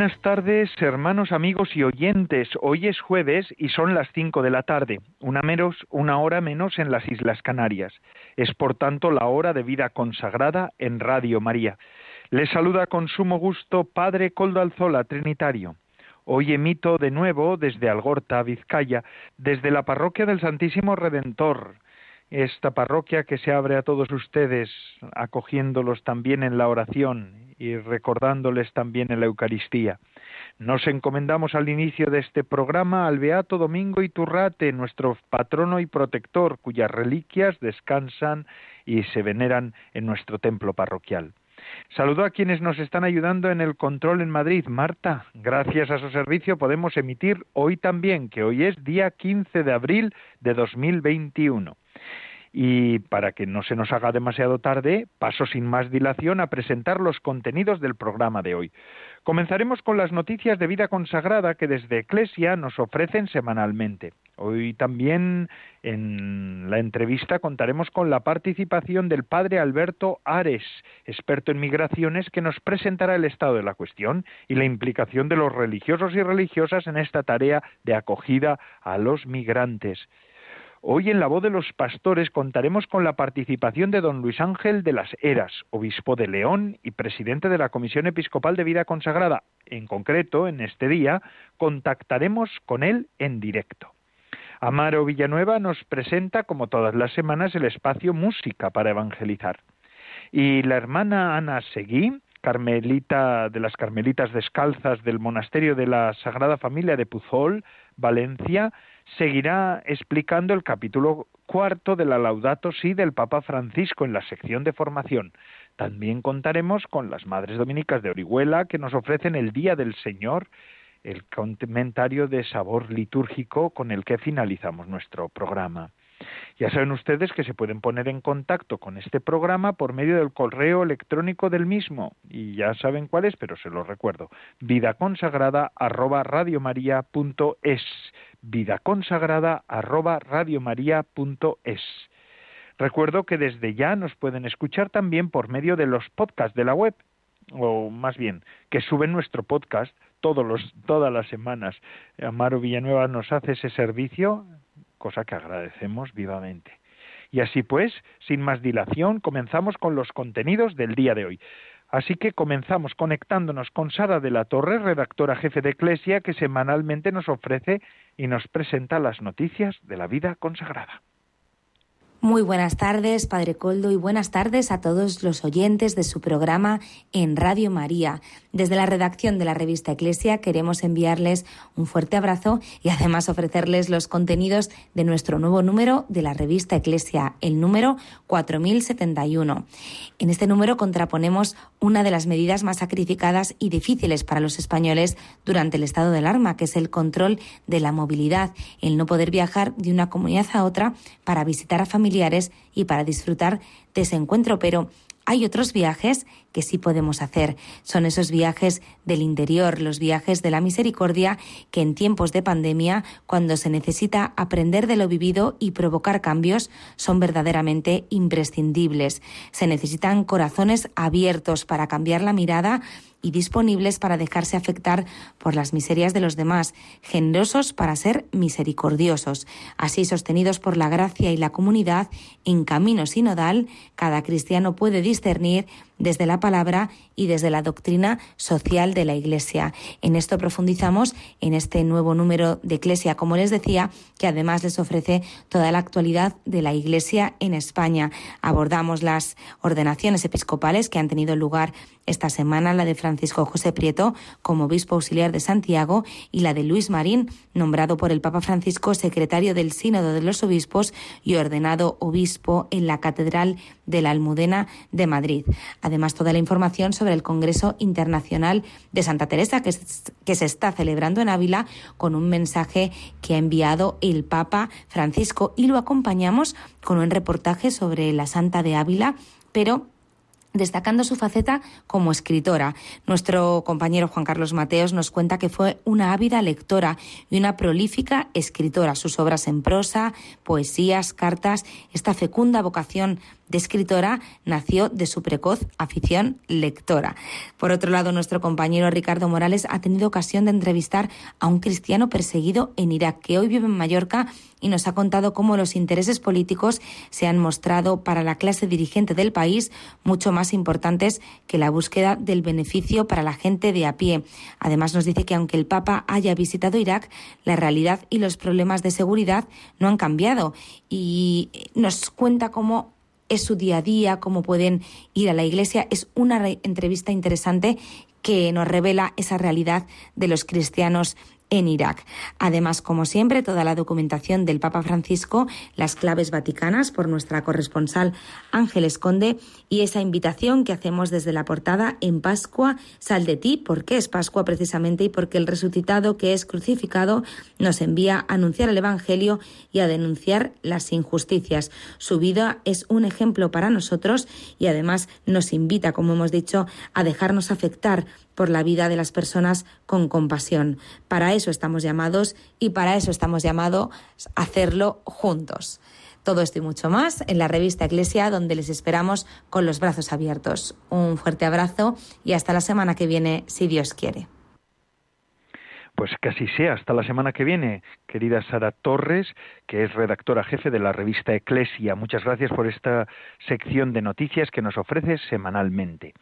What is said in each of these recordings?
Buenas tardes, hermanos, amigos y oyentes. Hoy es jueves y son las cinco de la tarde, una, menos, una hora menos en las Islas Canarias. Es por tanto la hora de vida consagrada en Radio María. Les saluda con sumo gusto Padre Coldo Alzola, Trinitario. Hoy emito de nuevo desde Algorta, Vizcaya, desde la parroquia del Santísimo Redentor, esta parroquia que se abre a todos ustedes, acogiéndolos también en la oración y recordándoles también en la Eucaristía. Nos encomendamos al inicio de este programa al Beato Domingo Iturrate, nuestro patrono y protector, cuyas reliquias descansan y se veneran en nuestro templo parroquial. Saludo a quienes nos están ayudando en el control en Madrid. Marta, gracias a su servicio podemos emitir hoy también, que hoy es día 15 de abril de 2021. Y para que no se nos haga demasiado tarde, paso sin más dilación a presentar los contenidos del programa de hoy. Comenzaremos con las noticias de vida consagrada que desde Eclesia nos ofrecen semanalmente. Hoy también en la entrevista contaremos con la participación del padre Alberto Ares, experto en migraciones, que nos presentará el estado de la cuestión y la implicación de los religiosos y religiosas en esta tarea de acogida a los migrantes. Hoy en la voz de los pastores contaremos con la participación de don Luis Ángel de las Heras, obispo de León y presidente de la Comisión Episcopal de Vida Consagrada. En concreto, en este día, contactaremos con él en directo. Amaro Villanueva nos presenta, como todas las semanas, el espacio Música para Evangelizar. Y la hermana Ana Seguí, carmelita de las Carmelitas Descalzas del Monasterio de la Sagrada Familia de Puzol, Valencia, seguirá explicando el capítulo cuarto de la Laudato Si del Papa Francisco en la sección de formación. También contaremos con las Madres Dominicas de Orihuela que nos ofrecen el Día del Señor, el comentario de sabor litúrgico con el que finalizamos nuestro programa. Ya saben ustedes que se pueden poner en contacto con este programa por medio del correo electrónico del mismo, y ya saben cuál es, pero se lo recuerdo, vidaconsagrada arroba radiomaria.es, vidaconsagrada arroba radiomaria.es. Recuerdo que desde ya nos pueden escuchar también por medio de los podcasts de la web, o más bien, que suben nuestro podcast todos los, todas las semanas. Amaro Villanueva nos hace ese servicio cosa que agradecemos vivamente. Y así pues, sin más dilación, comenzamos con los contenidos del día de hoy. Así que comenzamos conectándonos con Sara de la Torre, redactora jefe de Eclesia, que semanalmente nos ofrece y nos presenta las noticias de la vida consagrada. Muy buenas tardes, Padre Coldo, y buenas tardes a todos los oyentes de su programa en Radio María. Desde la redacción de la revista Eclesia queremos enviarles un fuerte abrazo y además ofrecerles los contenidos de nuestro nuevo número de la revista Eclesia, el número 4071. En este número contraponemos una de las medidas más sacrificadas y difíciles para los españoles durante el estado de alarma, que es el control de la movilidad, el no poder viajar de una comunidad a otra para visitar a familiares y para disfrutar de ese encuentro. Pero hay otros viajes que sí podemos hacer. Son esos viajes del interior, los viajes de la misericordia que en tiempos de pandemia, cuando se necesita aprender de lo vivido y provocar cambios, son verdaderamente imprescindibles. Se necesitan corazones abiertos para cambiar la mirada y disponibles para dejarse afectar por las miserias de los demás, generosos para ser misericordiosos. Así, sostenidos por la gracia y la comunidad, en camino sinodal, cada cristiano puede discernir desde la palabra y desde la doctrina social de la Iglesia. En esto profundizamos en este nuevo número de Iglesia, como les decía, que además les ofrece toda la actualidad de la Iglesia en España. Abordamos las ordenaciones episcopales que han tenido lugar esta semana, la de Francisco José Prieto como obispo auxiliar de Santiago y la de Luis Marín, nombrado por el Papa Francisco secretario del Sínodo de los Obispos y ordenado obispo en la Catedral de la Almudena de Madrid. Además toda la información sobre el Congreso Internacional de Santa Teresa que, se está celebrando en Ávila con un mensaje que ha enviado el Papa Francisco y lo acompañamos con un reportaje sobre la Santa de Ávila, pero destacando su faceta como escritora. Nuestro compañero Juan Carlos Mateos nos cuenta que fue una ávida lectora y una prolífica escritora. Sus obras en prosa, poesías, cartas, esta fecunda vocación de escritora nació de su precoz afición lectora. Por otro lado, nuestro compañero Ricardo Morales ha tenido ocasión de entrevistar a un cristiano perseguido en Irak que hoy vive en Mallorca y nos ha contado cómo los intereses políticos se han mostrado para la clase dirigente del país mucho más importantes que la búsqueda del beneficio para la gente de a pie. Además, nos dice que aunque el Papa haya visitado Irak, la realidad y los problemas de seguridad no han cambiado y nos cuenta cómo es su día a día, cómo pueden ir a la iglesia. Es una entrevista interesante que nos revela esa realidad de los cristianos en Irak. Además, como siempre, toda la documentación del Papa Francisco, las claves vaticanas por nuestra corresponsal Ángeles Conde y esa invitación que hacemos desde la portada en Pascua, sal de ti, porque es Pascua precisamente y porque el resucitado que es crucificado nos envía a anunciar el Evangelio y a denunciar las injusticias. Su vida es un ejemplo para nosotros y además nos invita, como hemos dicho, a dejarnos afectar por la vida de las personas con compasión. Para eso estamos llamados y para eso estamos llamados a hacerlo juntos. Todo esto y mucho más en la revista Iglesia, donde les esperamos con los brazos abiertos. Un fuerte abrazo y hasta la semana que viene, si Dios quiere. Pues que así sea. Hasta la semana que viene, querida Sara Torres, que es redactora jefe de la revista Eclesia. Muchas gracias por esta sección de noticias que nos ofreces semanalmente.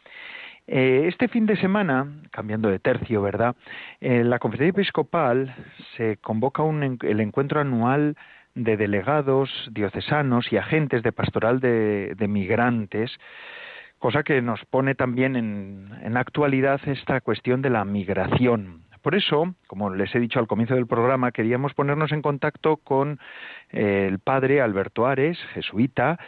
Eh, este fin de semana, cambiando de tercio, ¿verdad? En la Conferencia Episcopal se convoca el encuentro anual de delegados diocesanos y agentes de pastoral de, migrantes, cosa que nos pone también en, actualidad esta cuestión de la migración. Por eso, como les he dicho al comienzo del programa, queríamos ponernos en contacto con eh, el padre Alberto Ares, jesuita,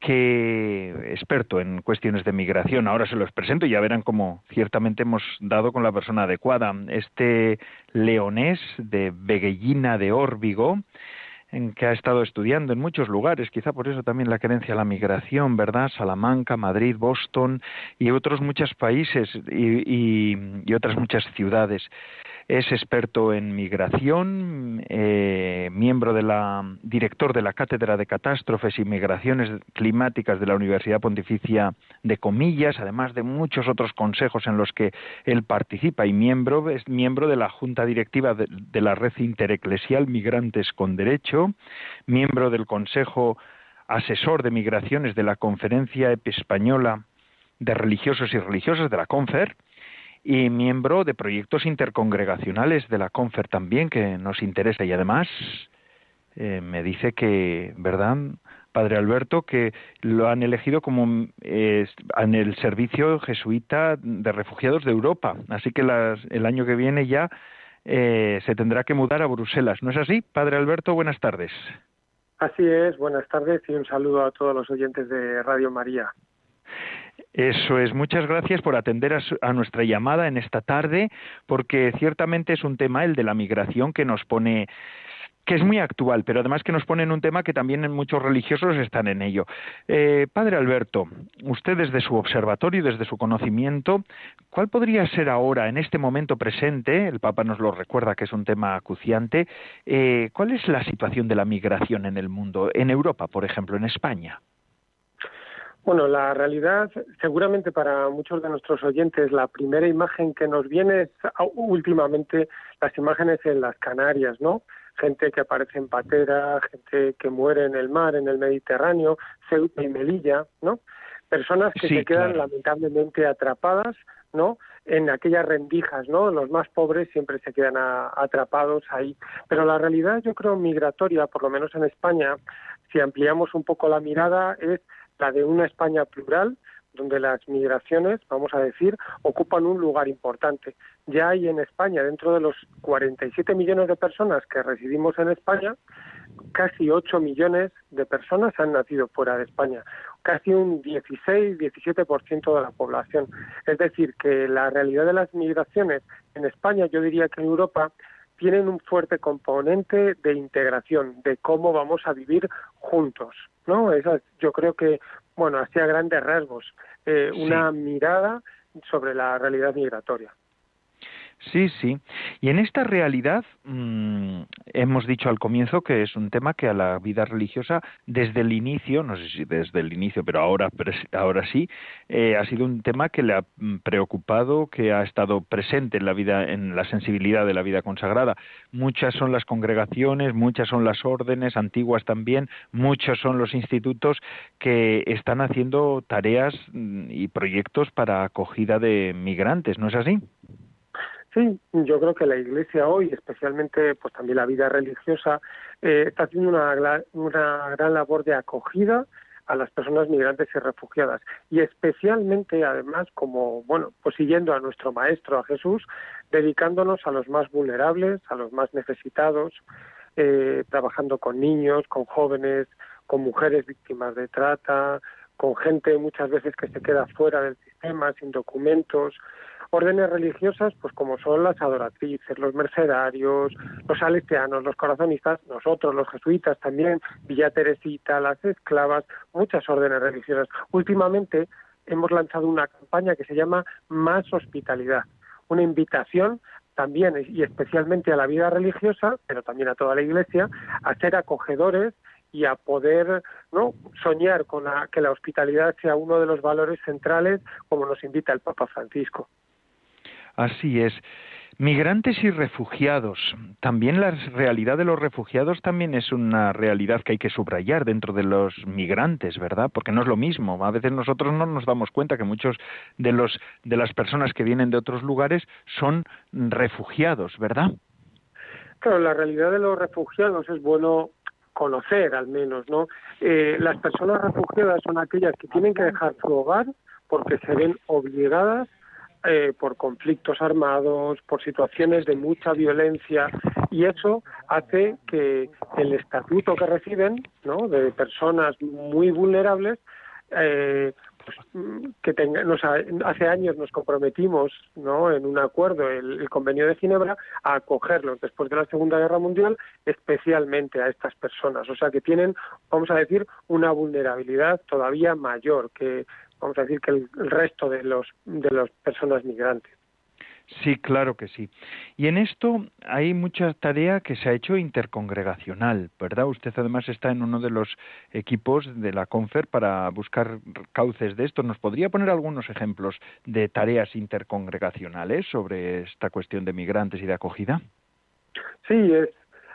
que experto en cuestiones de migración. Ahora se los presento y ya verán cómo ciertamente hemos dado con la persona adecuada. Este leonés de Beguellina de Órbigo, en que ha estado estudiando en muchos lugares, quizá por eso también la creencia a la migración, ¿verdad? Salamanca, Madrid, Boston y otros muchos países y, y otras muchas ciudades. Es experto en migración, eh, miembro de la, director de la Cátedra de Catástrofes y Migraciones Climáticas de la Universidad Pontificia de Comillas, además de muchos otros consejos en los que él participa y miembro, es miembro de la Junta Directiva de, de la Red Intereclesial Migrantes con Derecho, miembro del Consejo Asesor de Migraciones de la Conferencia Española de Religiosos y Religiosas de la CONFER, y miembro de proyectos intercongregacionales de la CONFER también, que nos interesa. Y además eh, me dice que, ¿verdad? Padre Alberto, que lo han elegido como eh, en el servicio jesuita de refugiados de Europa. Así que el año que viene ya eh, se tendrá que mudar a Bruselas. ¿No es así? Padre Alberto, buenas tardes. Así es, buenas tardes y un saludo a todos los oyentes de Radio María. Eso es, muchas gracias por atender a, nuestra llamada en esta tarde, porque ciertamente es un tema, el de la migración, que nos pone que es muy actual, pero además que nos pone en un tema que también muchos religiosos están en ello. Eh, padre Alberto, usted desde su observatorio desde su conocimiento, ¿cuál podría ser ahora, en este momento presente, el Papa nos lo recuerda que es un tema acuciante, eh, cuál es la situación de la migración en el mundo, en Europa, por ejemplo, en España? Bueno, la realidad, seguramente para muchos de nuestros oyentes, la primera imagen que nos viene es ah, últimamente las imágenes en las Canarias, ¿no? Gente que aparece en patera, gente que muere en el mar, en el Mediterráneo, Ceuta y Melilla, ¿no? Personas que se quedan lamentablemente atrapadas, ¿no? En aquellas rendijas, ¿no? Los más pobres siempre se quedan atrapados ahí. Pero la realidad, yo creo, migratoria, por lo menos en España, si ampliamos un poco la mirada, es la de una España plural, donde las migraciones, vamos a decir, ocupan un lugar importante. Ya hay en España, dentro de los 47 millones de personas que residimos en España, casi 8 millones de personas han nacido fuera de España, casi un 16-17% de la población. Es decir, que la realidad de las migraciones en España, yo diría que en Europa, tienen un fuerte componente de integración, de cómo vamos a vivir juntos, ¿no? Esa, yo creo que, bueno, así a grandes rasgos, eh, una mirada sobre la realidad migratoria. Sí, sí. Y en esta realidad mm, hemos dicho al comienzo que es un tema que a la vida religiosa desde el inicio, no sé si desde el inicio, pero ahora, ahora sí, eh, ha sido un tema que le ha mm, preocupado, que ha estado presente en la vida, en la sensibilidad de la vida consagrada. Muchas son las congregaciones, muchas son las órdenes antiguas también, muchos son los institutos que están haciendo tareas mm, y proyectos para acogida de migrantes, ¿no es así? Sí, yo creo que la Iglesia hoy, especialmente pues también la vida religiosa, eh, está haciendo una, una gran labor de acogida a las personas migrantes y refugiadas. Y especialmente además como bueno pues siguiendo a nuestro maestro a Jesús dedicándonos a los más vulnerables a los más necesitados eh, trabajando con niños con jóvenes con mujeres víctimas de trata con gente muchas veces que se queda fuera del sistema sin documentos órdenes religiosas, pues como son las adoratrices, los mercedarios, los salesianos, los corazonistas, nosotros, los jesuitas también, Villa Teresita, las esclavas, muchas órdenes religiosas. Últimamente hemos lanzado una campaña que se llama Más Hospitalidad, una invitación también y especialmente a la vida religiosa, pero también a toda la Iglesia, a ser acogedores y a poder no soñar con que la hospitalidad sea uno de los valores centrales como nos invita el Papa Francisco. Así es. Migrantes y refugiados. También la realidad de los refugiados también es una realidad que hay que subrayar dentro de los migrantes, ¿verdad? Porque no es lo mismo. A veces nosotros no nos damos cuenta que muchos de los de las personas que vienen de otros lugares son refugiados, ¿verdad? Claro, la realidad de los refugiados es bueno conocer, al menos, ¿no? Eh, las personas refugiadas son aquellas que tienen que dejar su hogar porque se ven obligadas eh, por conflictos armados, por situaciones de mucha violencia y eso hace que el estatuto que reciben, ¿no? De personas muy vulnerables, eh, pues, que hace años nos comprometimos ¿no? en un acuerdo, el, convenio de Ginebra, a acogerlos después de la Segunda Guerra Mundial, especialmente a estas personas. O sea que tienen, vamos a decir, una vulnerabilidad todavía mayor que vamos a decir que el, resto de los de las personas migrantes. Sí, claro que sí. Y en esto hay mucha tarea que se ha hecho intercongregacional, ¿verdad? Usted además está en uno de los equipos de la CONFER para buscar cauces de esto. ¿Nos podría poner algunos ejemplos de tareas intercongregacionales sobre esta cuestión de migrantes y de acogida? Sí, es,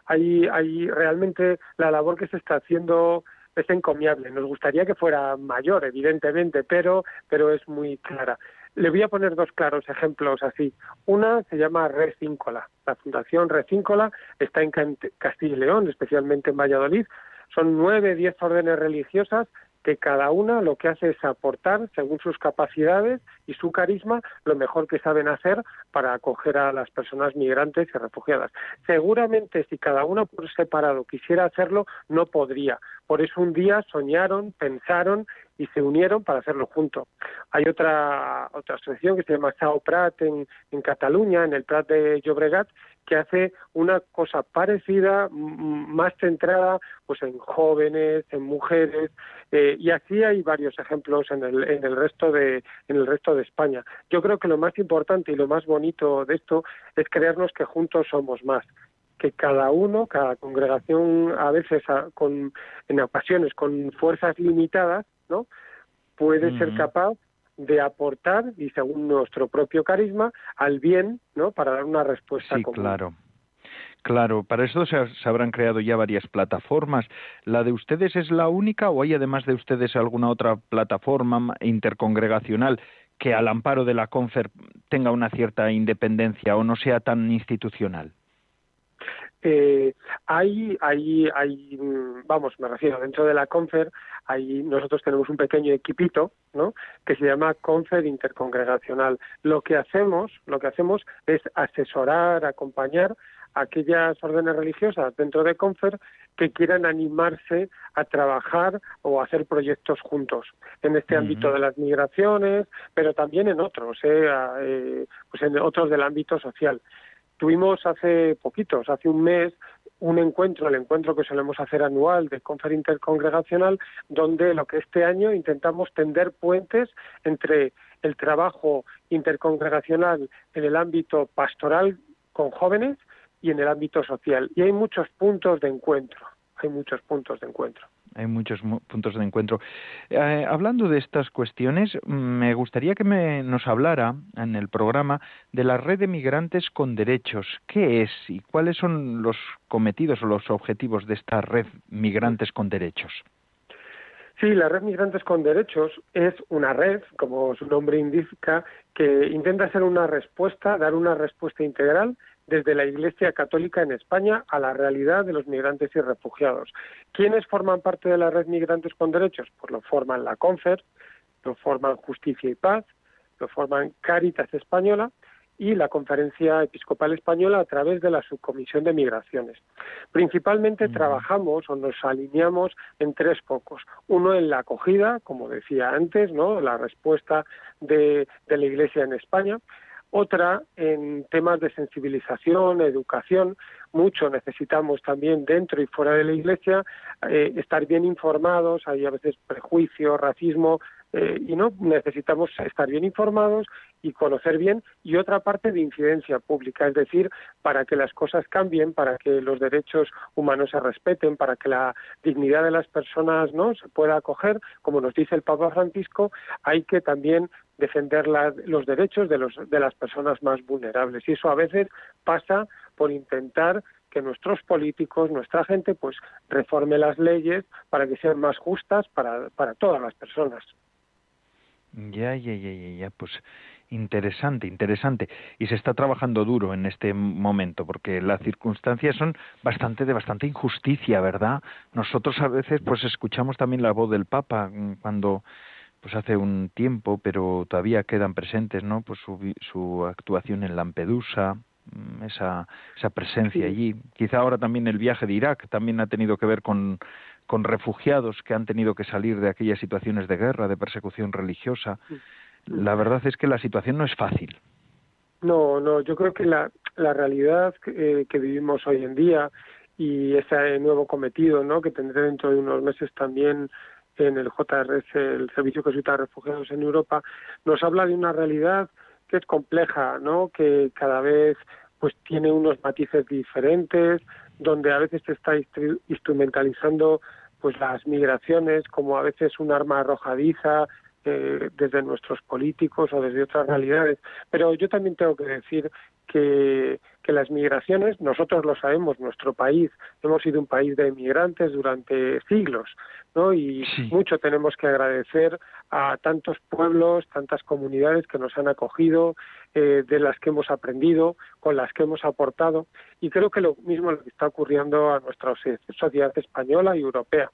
hay, hay realmente la labor que se está haciendo es encomiable. Nos gustaría que fuera mayor, evidentemente, pero, pero es muy clara. Le voy a poner dos claros ejemplos así. Una se llama Recíncola. La Fundación Recíncola está en Castilla y León, especialmente en Valladolid. Son nueve, diez órdenes religiosas que cada una lo que hace es aportar, según sus capacidades y su carisma, lo mejor que saben hacer para acoger a las personas migrantes y refugiadas. Seguramente si cada una por separado quisiera hacerlo, no podría. Por eso un día soñaron, pensaron y se unieron para hacerlo juntos. Hay otra otra asociación que se llama Sao Prat en, en Cataluña, en el Prat de Llobregat, que hace una cosa parecida, más centrada pues en jóvenes, en mujeres, eh, y así hay varios ejemplos en el, en el resto de en el resto de España. Yo creo que lo más importante y lo más bonito de esto es creernos que juntos somos más que cada uno, cada congregación, a veces con, en ocasiones con fuerzas limitadas, ¿no? Puede ser capaz de aportar y según nuestro propio carisma al bien, ¿no? Para dar una respuesta sí, claro. Claro, para eso se, habrán creado ya varias plataformas. ¿La de ustedes es la única o hay además de ustedes alguna otra plataforma intercongregacional que al amparo de la CONFER tenga una cierta independencia o no sea tan institucional? Eh, hay, hay, hay, vamos, me refiero, dentro de la Confer, hay, nosotros tenemos un pequeño equipito, ¿no? Que se llama Confer Intercongregacional. Lo que hacemos, lo que hacemos es asesorar, acompañar aquellas órdenes religiosas dentro de Confer que quieran animarse a trabajar o a hacer proyectos juntos en este ámbito de las migraciones, pero también en otros, ¿eh? eh, pues en otros del ámbito social. Tuvimos hace poquitos, hace un mes, un encuentro, el encuentro que solemos hacer anual de Confer Intercongregacional, donde lo que este año intentamos tender puentes entre el trabajo intercongregacional en el ámbito pastoral con jóvenes y en el ámbito social. Y hay muchos puntos de encuentro, hay muchos puntos de encuentro hay muchos puntos de encuentro. Eh, hablando de estas cuestiones, me gustaría que me, nos hablara en el programa de la red de migrantes con derechos. ¿Qué es y cuáles son los cometidos o los objetivos de esta red migrantes con derechos? Sí, la red Migrantes con Derechos es una red, como su nombre indica, que intenta ser una respuesta, dar una respuesta integral desde la Iglesia Católica en España a la realidad de los migrantes y refugiados. ¿Quiénes forman parte de la red Migrantes con Derechos? Pues lo forman la CONFER, lo forman Justicia y Paz, lo forman Cáritas Española y la Conferencia Episcopal Española a través de la Subcomisión de Migraciones. Principalmente trabajamos o nos alineamos en tres focos. Uno en la acogida, como decía antes, ¿no? la respuesta de, de la Iglesia en España. Otra en temas de sensibilización, educación. Mucho necesitamos también dentro y fuera de la Iglesia eh, estar bien informados. Hay a veces prejuicio, racismo, eh, y no necesitamos estar bien informados y conocer bien y otra parte de incidencia pública, es decir, para que las cosas cambien, para que los derechos humanos se respeten, para que la dignidad de las personas no se pueda acoger, como nos dice el Papa Francisco, hay que también defender los derechos de, los, de las personas más vulnerables. Y eso a veces pasa por intentar que nuestros políticos, nuestra gente, pues reforme las leyes para que sean más justas para, para todas las personas. Ya, ya, ya, ya, ya, pues interesante, interesante. Y se está trabajando duro en este momento, porque las circunstancias son bastante de bastante injusticia, ¿verdad? Nosotros a veces pues escuchamos también la voz del Papa mm, cuando pues hace un tiempo, pero todavía quedan presentes, ¿no? Pues su, su actuación en Lampedusa, mm, esa, esa presencia allí. Quizá ahora también el viaje de Irak también ha tenido que ver con con refugiados que han tenido que salir de aquellas situaciones de guerra, de persecución religiosa. La verdad es que la situación no es fácil. No, no, yo creo que la, la realidad que, eh, que vivimos hoy en día y ese nuevo cometido ¿no? que tendré dentro de unos meses también en el JRS, el Servicio Jesuita de Refugiados en Europa, nos habla de una realidad que es compleja, ¿no? que cada vez pues tiene unos matices diferentes, donde a veces se está instrumentalizando pues las migraciones como a veces un arma arrojadiza eh, desde nuestros políticos o desde otras realidades. Pero yo también tengo que decir que, que las migraciones, nosotros lo sabemos, nuestro país, hemos sido un país de migrantes durante siglos, ¿no? Y mucho tenemos que agradecer a tantos pueblos, tantas comunidades que nos han acogido, eh, de las que hemos aprendido, con las que hemos aportado, y creo que lo mismo lo que está ocurriendo a nuestra sociedad española y europea.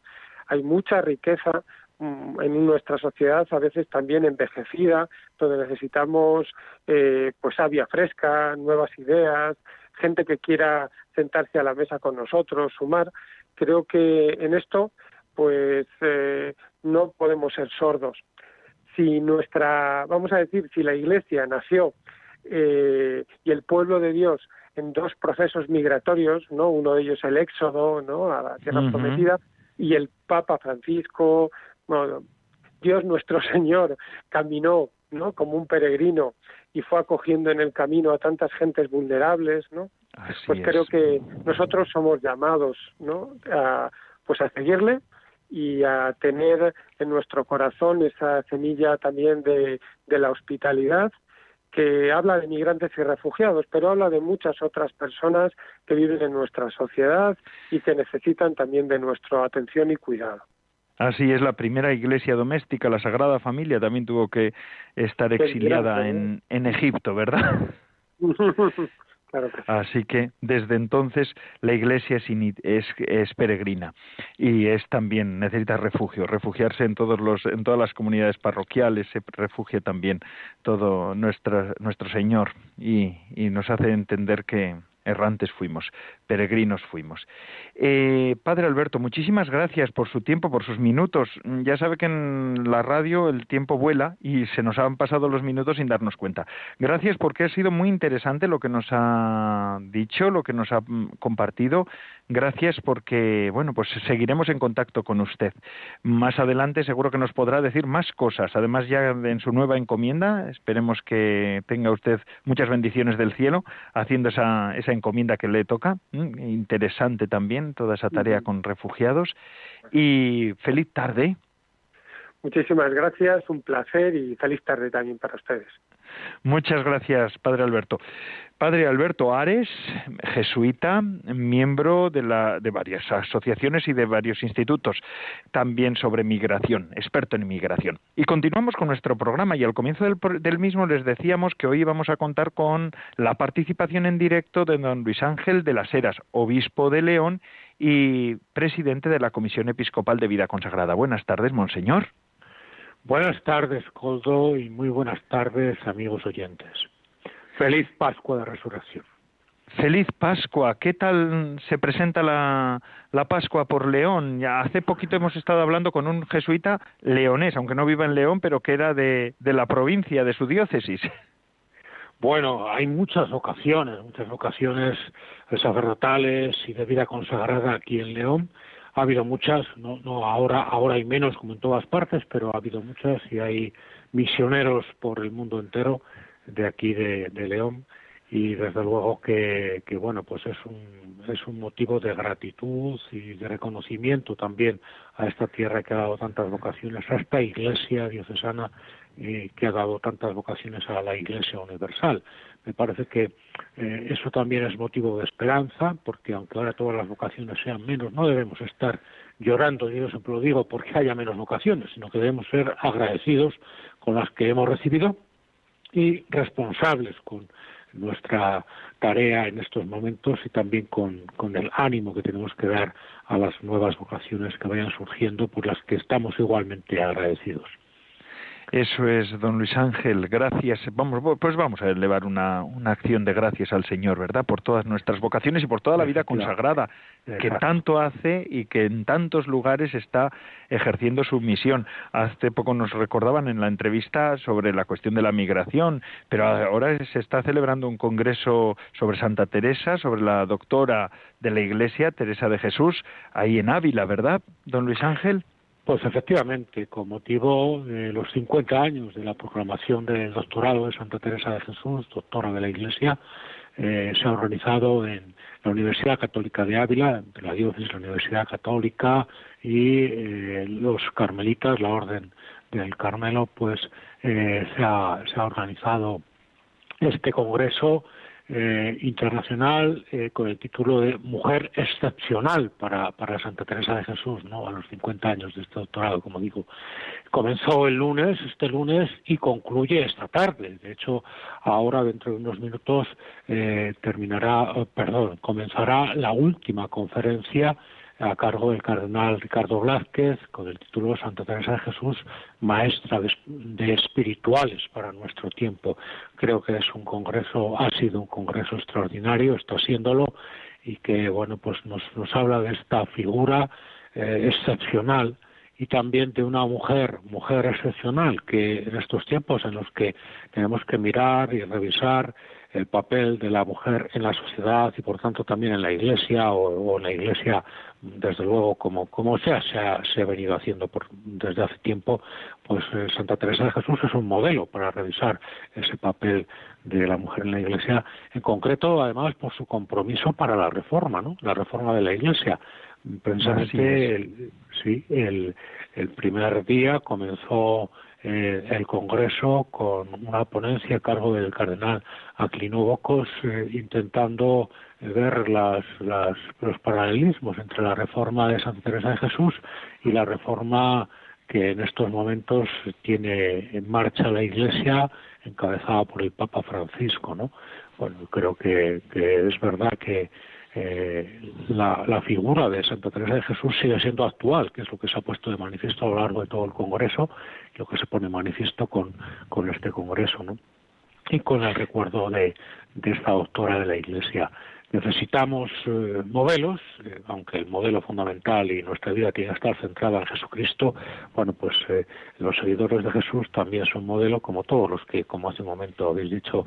Hay mucha riqueza en nuestra sociedad a veces también envejecida, donde necesitamos eh, pues savia fresca, nuevas ideas, gente que quiera sentarse a la mesa con nosotros, sumar. Creo que en esto pues eh, no podemos ser sordos. Si nuestra, vamos a decir, si la Iglesia nació eh, y el pueblo de Dios en dos procesos migratorios, ¿no? Uno de ellos el éxodo, ¿no? A la tierra prometida y el Papa Francisco, bueno, Dios nuestro Señor caminó, ¿no? Como un peregrino y fue acogiendo en el camino a tantas gentes vulnerables, ¿no? pues creo que nosotros somos llamados, ¿no? A, pues a seguirle y a tener en nuestro corazón esa semilla también de, de la hospitalidad que habla de migrantes y refugiados, pero habla de muchas otras personas que viven en nuestra sociedad y que necesitan también de nuestra atención y cuidado. Así es, la primera iglesia doméstica, la Sagrada Familia, también tuvo que estar exiliada en, en Egipto, ¿verdad? Así que desde entonces la iglesia es, es, peregrina y es también necesita refugio, refugiarse en todos los en todas las comunidades parroquiales se refugia también todo nuestra, nuestro Señor y, y nos hace entender que, errantes fuimos, peregrinos fuimos. Eh, padre Alberto, muchísimas gracias por su tiempo, por sus minutos. Ya sabe que en la radio el tiempo vuela y se nos han pasado los minutos sin darnos cuenta. Gracias porque ha sido muy interesante lo que nos ha dicho, lo que nos ha mm, compartido. Gracias porque, bueno, pues seguiremos en contacto con usted. Más adelante seguro que nos podrá decir más cosas. Además, ya en su nueva encomienda, esperemos que tenga usted muchas bendiciones del cielo haciendo esa, esa encomienda que le toca. Interesante también toda esa tarea con refugiados. Y feliz tarde. Muchísimas gracias, un placer y feliz tarde también para ustedes. Muchas gracias, Padre Alberto. Padre Alberto Ares, jesuita, miembro de, la, de, varias asociaciones y de varios institutos, también sobre migración, experto en migración. Y continuamos con nuestro programa y al comienzo del, del, mismo les decíamos que hoy vamos a contar con la participación en directo de don Luis Ángel de las Heras, obispo de León y presidente de la Comisión Episcopal de Vida Consagrada. Buenas tardes, monseñor. Buenas tardes, Coldo, y muy buenas tardes, amigos oyentes. Feliz Pascua de Resurrección. Feliz Pascua. ¿Qué tal se presenta la, la, Pascua por León? Ya hace poquito hemos estado hablando con un jesuita leonés, aunque no viva en León, pero que era de, de la provincia, de su diócesis. Bueno, hay muchas ocasiones, muchas ocasiones sacerdotales y de vida consagrada aquí en León. Ha habido muchas, no, no ahora, ahora hay menos como en todas partes, pero ha habido muchas y hay misioneros por el mundo entero de aquí de, León. Y desde luego que, que, bueno pues es un es un motivo de gratitud y de reconocimiento también a esta tierra que ha dado tantas vocaciones a esta iglesia diocesana eh, que ha dado tantas vocaciones a la iglesia universal me parece que eh, eso también es motivo de esperanza porque aunque ahora todas las vocaciones sean menos no debemos estar llorando yo siempre lo digo porque haya menos vocaciones sino que debemos ser agradecidos con las que hemos recibido y responsables con nuestra tarea en estos momentos y también con, con, el ánimo que tenemos que dar a las nuevas vocaciones que vayan surgiendo por las que estamos igualmente agradecidos. Eso es, don Luis Ángel, gracias. Vamos, pues vamos a elevar una, una acción de gracias al Señor, ¿verdad? Por todas nuestras vocaciones y por toda la vida consagrada que tanto hace y que en tantos lugares está ejerciendo su misión. Hace poco nos recordaban en la entrevista sobre la cuestión de la migración, pero ahora se está celebrando un congreso sobre Santa Teresa, sobre la doctora de la Iglesia, Teresa de Jesús, ahí en Ávila, ¿verdad, don Luis Ángel? Pues efectivamente, con motivo de los 50 años de la proclamación del doctorado de Santa Teresa de Jesús, doctora de la Iglesia, eh, se ha organizado en la Universidad Católica de Ávila, de la diócesis, la Universidad Católica y eh, los carmelitas, la Orden del Carmelo, pues eh, se ha organizado este congreso eh, internacional eh, con el título de Mujer Excepcional para, para Santa Teresa de Jesús, ¿no? a los 50 años de este doctorado, como digo. Comenzó el lunes, este lunes, y concluye esta tarde. De hecho, ahora, dentro de unos minutos, eh, terminará, perdón, comenzará la última conferencia a cargo del cardenal Ricardo Blázquez con el título Santa Teresa de Jesús, maestra de, espirituales para nuestro tiempo. Creo que es un congreso, ha sido un congreso extraordinario, está siéndolo y que bueno pues nos, nos habla de esta figura eh, excepcional y también de una mujer, mujer excepcional, que en estos tiempos en los que tenemos que mirar y revisar el papel de la mujer en la sociedad y por tanto también en la iglesia o, en la iglesia desde luego como como sea se ha, se ha venido haciendo por, desde hace tiempo pues eh, Santa Teresa de Jesús es un modelo para revisar ese papel de la mujer en la iglesia en concreto además por su compromiso para la reforma no la reforma de la iglesia. Precisamente el, sí el, el primer día comenzó eh, el Congreso con una ponencia a cargo del cardenal Aquilino Bocos eh, intentando ver las, los paralelismos entre la reforma de Santa Teresa de Jesús y la reforma que en estos momentos tiene en marcha la Iglesia encabezada por el Papa Francisco, ¿no? Bueno, creo que, es verdad que eh, la, figura de Santa Teresa de Jesús sigue siendo actual, que es lo que se ha puesto de manifiesto a lo largo de todo el Congreso, lo que se pone manifiesto con, con este Congreso, ¿no? Y con el recuerdo de, de esta doctora de la Iglesia Necesitamos eh, modelos, eh, aunque el modelo fundamental y nuestra vida tiene que estar centrada en Jesucristo, bueno, pues eh, los seguidores de Jesús también son modelo, como todos los que, como hace un momento habéis dicho,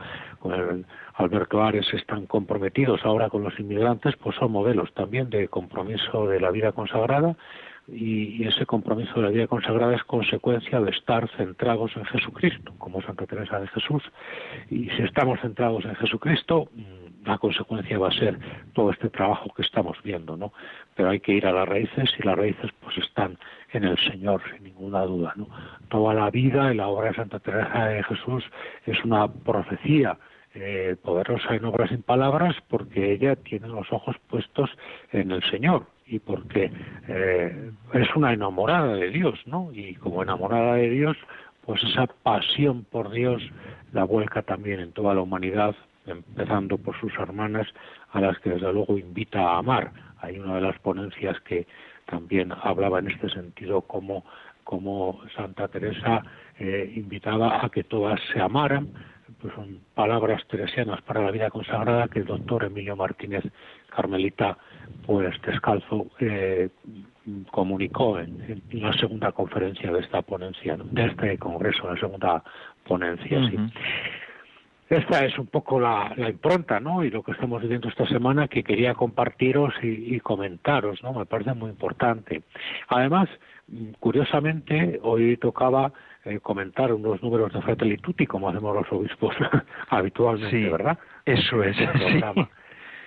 Alberto Ares, están comprometidos ahora con los inmigrantes, pues son modelos también de compromiso de la vida consagrada, y, ese compromiso de la vida consagrada es consecuencia de estar centrados en Jesucristo, como Santa Teresa de Jesús. Y si estamos centrados en Jesucristo, mm, la consecuencia va a ser todo este trabajo que estamos viendo, ¿no? Pero hay que ir a las raíces y las raíces pues están en el Señor, sin ninguna duda, ¿no? Toda la vida y la obra de Santa Teresa de Jesús es una profecía eh, poderosa en obras sin palabras porque ella tiene los ojos puestos en el Señor y porque eh, es una enamorada de Dios, ¿no? Y como enamorada de Dios, pues esa pasión por Dios la vuelca también en toda la humanidad, empezando por sus hermanas, a las que desde luego invita a amar. Hay una de las ponencias que también hablaba en este sentido como, como Santa Teresa eh, invitaba a que todas se amaran, pues son palabras teresianas para la vida consagrada que el doctor Emilio Martínez Carmelita pues descalzo eh, comunicó en, la segunda conferencia de esta ponencia, de este congreso, la segunda ponencia. Esta es un poco la, impronta, ¿no? Y lo que estamos viviendo esta semana que quería compartiros y, comentaros, ¿no? Me parece muy importante. Además, curiosamente, hoy tocaba eh, comentar unos números de Fratelli Tutti, como hacemos los obispos habitualmente, ¿verdad? Eso es.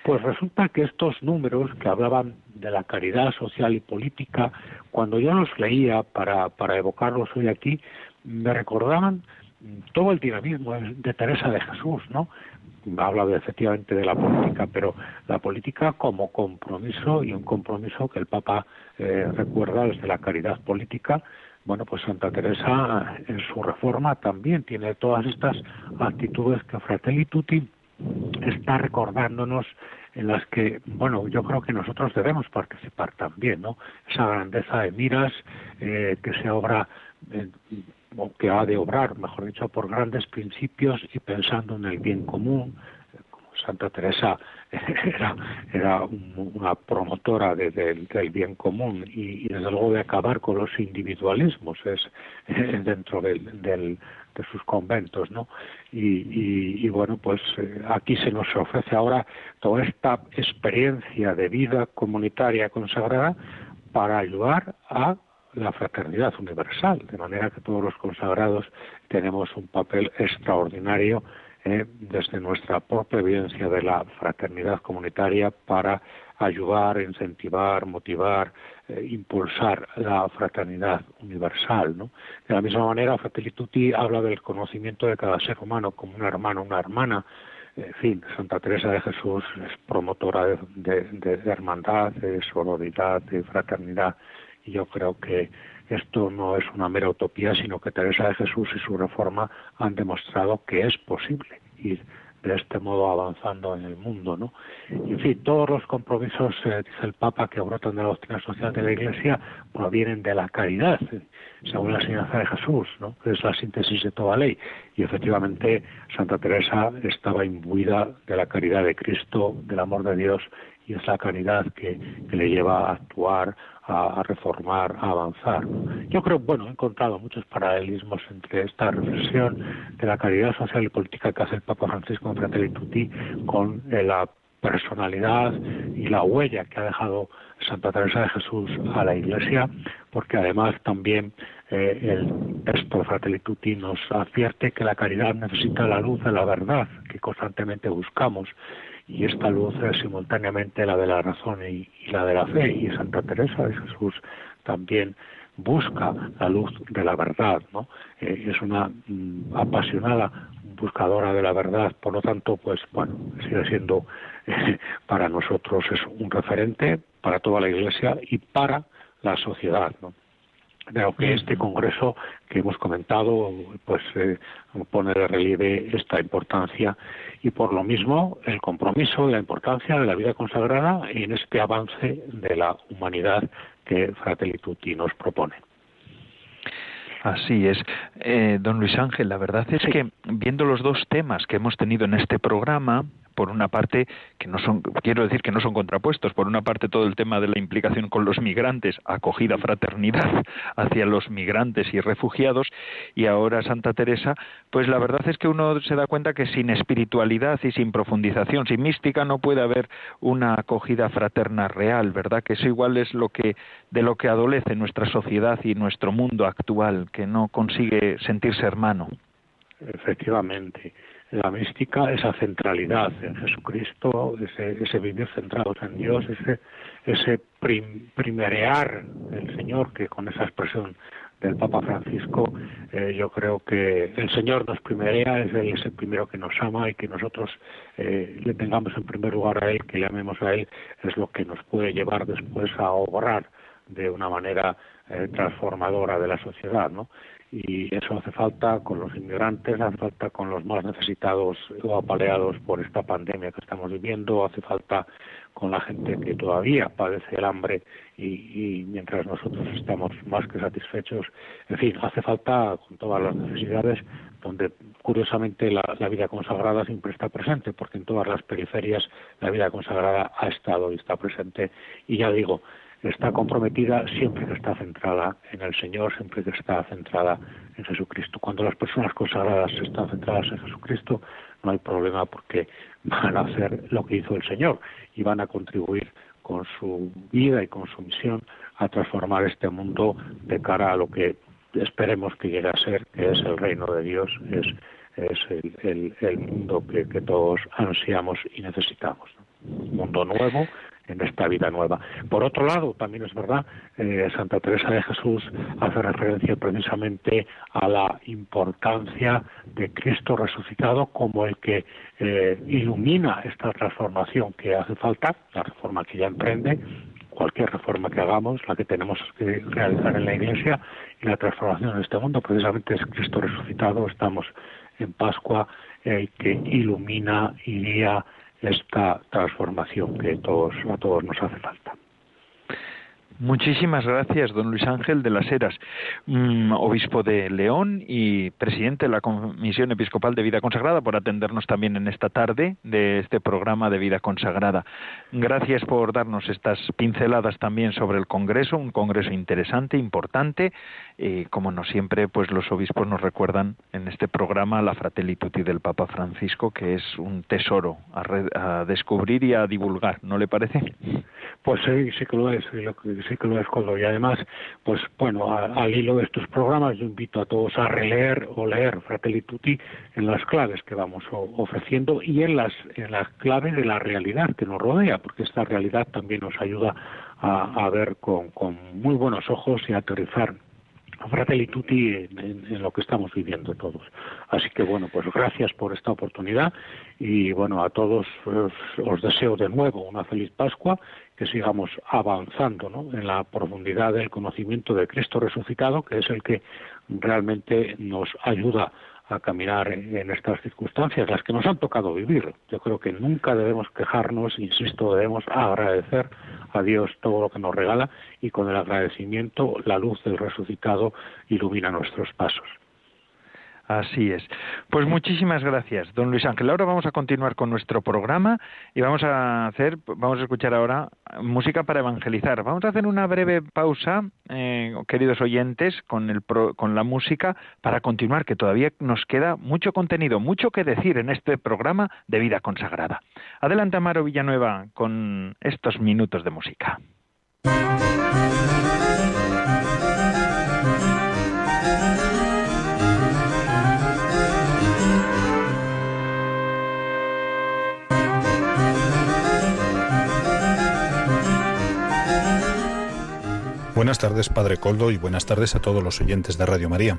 Pues resulta que estos números que hablaban de la caridad social y política, cuando yo los leía para, para evocarlos hoy aquí, me recordaban todo el dinamismo de Teresa de Jesús, ¿no? Habla efectivamente de la política, pero la política como compromiso y un compromiso que el Papa eh, recuerda desde la caridad política. Bueno, pues Santa Teresa en su reforma también tiene todas estas actitudes que Fratelli Tutti está recordándonos en las que, bueno, yo creo que nosotros debemos participar también, ¿no? Esa grandeza de miras eh, que se obra, o que ha de obrar, mejor dicho, por grandes principios y pensando en el bien común, Santa Teresa era, era una promotora del bien común y, desde luego de acabar con los individualismos es dentro del, de sus conventos, ¿no? Y, bueno, pues eh, aquí se nos ofrece ahora toda esta experiencia de vida comunitaria consagrada para ayudar a la fraternidad universal, de manera que todos los consagrados tenemos un papel extraordinario eh, desde nuestra propia evidencia de la fraternidad comunitaria para ayudar, incentivar, motivar, eh, impulsar la fraternidad universal. De la misma manera, Fratelli Tutti habla del conocimiento de cada ser humano como un hermano, una hermana. En fin, Santa Teresa de Jesús es promotora de, de hermandad, de sororidad, de fraternidad. Y yo creo que esto no es una mera utopía, sino que Teresa de Jesús y su reforma han demostrado que es posible ir de este modo avanzando en el mundo, ¿no? En fin, todos los compromisos, eh, dice el Papa, que brotan de la doctrina social de la Iglesia, provienen de la caridad, eh, según la enseñanza de Jesús, ¿no? Es la síntesis de toda ley. Y efectivamente, Santa Teresa estaba imbuida de la caridad de Cristo, del amor de Dios, y es la caridad que le lleva a actuar, a, reformar, a avanzar. Yo creo, bueno, he encontrado muchos paralelismos entre esta reflexión de la caridad social y política que hace el Papa Francisco en Fratelli Tutti con eh, la personalidad y la huella que ha dejado Santa Teresa de Jesús a la Iglesia, porque además también eh, el texto Fratelli Tutti nos advierte que la caridad necesita la luz de la verdad que constantemente buscamos y esta luz es simultáneamente la de la razón y, la de la fe y Santa Teresa de Jesús también busca la luz de la verdad, ¿no? Eh, es una mm, apasionada buscadora de la verdad, por lo tanto, pues bueno, sigue siendo eh, para nosotros es un referente para toda la Iglesia y para la sociedad, ¿no? Creo que este congreso que hemos comentado pues eh, pone de relieve esta importancia y por lo mismo el compromiso de la importancia de la vida consagrada en este avance de la humanidad que Fratelli Tutti nos propone. Así es. Eh, don Luis Ángel, la verdad es que viendo los dos temas que hemos tenido en este programa, por una parte que no son quiero decir que no son contrapuestos. Por una parte todo el tema de la implicación con los migrantes acogida fraternidad hacia los migrantes y refugiados. Y ahora Santa Teresa pues la verdad es que uno se da cuenta que sin espiritualidad y sin profundización sin mística no puede haber una acogida fraterna real verdad que eso igual es lo que de lo que adolece nuestra sociedad y nuestro mundo actual que no consigue sentirse hermano. Efectivamente la mística, esa centralidad en Jesucristo, ese, ese vivir centrados en Dios, ese, ese primerear el Señor, que con esa expresión del Papa Francisco, eh, yo creo que el Señor nos primerea, es Él es el primero que nos ama y que nosotros eh, le tengamos en primer lugar a Él, que le amemos a Él, es lo que nos puede llevar después a obrar de una manera eh, transformadora de la sociedad, ¿no? Y eso hace falta con los inmigrantes, hace falta con los más necesitados o apaleados por esta pandemia que estamos viviendo, hace falta con la gente que todavía padece el hambre y, mientras nosotros estamos más que satisfechos, en fin, hace falta con todas las necesidades donde curiosamente la, vida consagrada siempre está presente, porque en todas las periferias la vida consagrada ha estado y está presente. Y ya digo, está comprometida siempre que está centrada en el Señor, siempre que está centrada en Jesucristo. Cuando las personas consagradas están centradas en Jesucristo, no hay problema porque van a hacer lo que hizo el Señor y van a contribuir con su vida y con su misión a transformar este mundo de cara a lo que esperemos que llegue a ser, que es el reino de Dios, es, es el, el, mundo que, todos ansiamos y necesitamos. Un mundo nuevo en esta vida nueva. Por otro lado, también es verdad, eh, Santa Teresa de Jesús hace referencia precisamente a la importancia de Cristo resucitado como el que eh, ilumina esta transformación que hace falta, la reforma que ya emprende, cualquier reforma que hagamos, la que tenemos que realizar en la Iglesia y la transformación en este mundo, precisamente es Cristo resucitado, estamos en Pascua, eh, que ilumina y guía esta transformación que todos, a todos nos hace falta. Muchísimas gracias, don Luis Ángel de las Heras, mm, obispo de León y presidente de la Comisión Episcopal de Vida Consagrada, por atendernos también en esta tarde de este programa de Vida Consagrada. Gracias por darnos estas pinceladas también sobre el Congreso, un Congreso interesante, importante, como no siempre, pues los obispos nos recuerdan en este programa la Fratelli Tutti del Papa Francisco, que es un tesoro a, descubrir y a divulgar, ¿no le parece? Pues sí, sí que lo es, sí que lo es, Y además, pues bueno, al hilo de estos programas yo invito a todos a releer o leer Fratelli Tutti en las claves que vamos ofreciendo y en las, en las claves de la realidad que nos rodea, porque esta realidad también nos ayuda a, ver con, con muy buenos ojos y a aterrizar Fratelli Tutti en, lo que estamos viviendo todos. Así que bueno, pues gracias por esta oportunidad y bueno, a todos os, deseo de nuevo una feliz Pascua, que sigamos avanzando en la profundidad del conocimiento de Cristo resucitado, que es el que realmente nos ayuda a caminar en estas circunstancias, las que nos han tocado vivir. Yo creo que nunca debemos quejarnos, insisto, debemos agradecer a Dios todo lo que nos regala y con el agradecimiento la luz del resucitado ilumina nuestros pasos. Así es. Pues muchísimas gracias, don Luis Ángel. Ahora vamos a continuar con nuestro programa y vamos a hacer, vamos a escuchar ahora música para evangelizar. Vamos a hacer una breve pausa, eh, queridos oyentes, con, el con la música para continuar, que todavía nos queda mucho contenido, mucho que decir en este programa de vida consagrada. Adelante, Amaro Villanueva, con estos minutos de música. Buenas tardes, Padre Coldo, y buenas tardes a todos los oyentes de Radio María.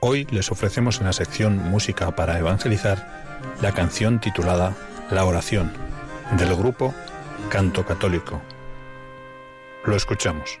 Hoy les ofrecemos en la sección Música para Evangelizar la canción titulada La oración del grupo Canto Católico. Lo escuchamos.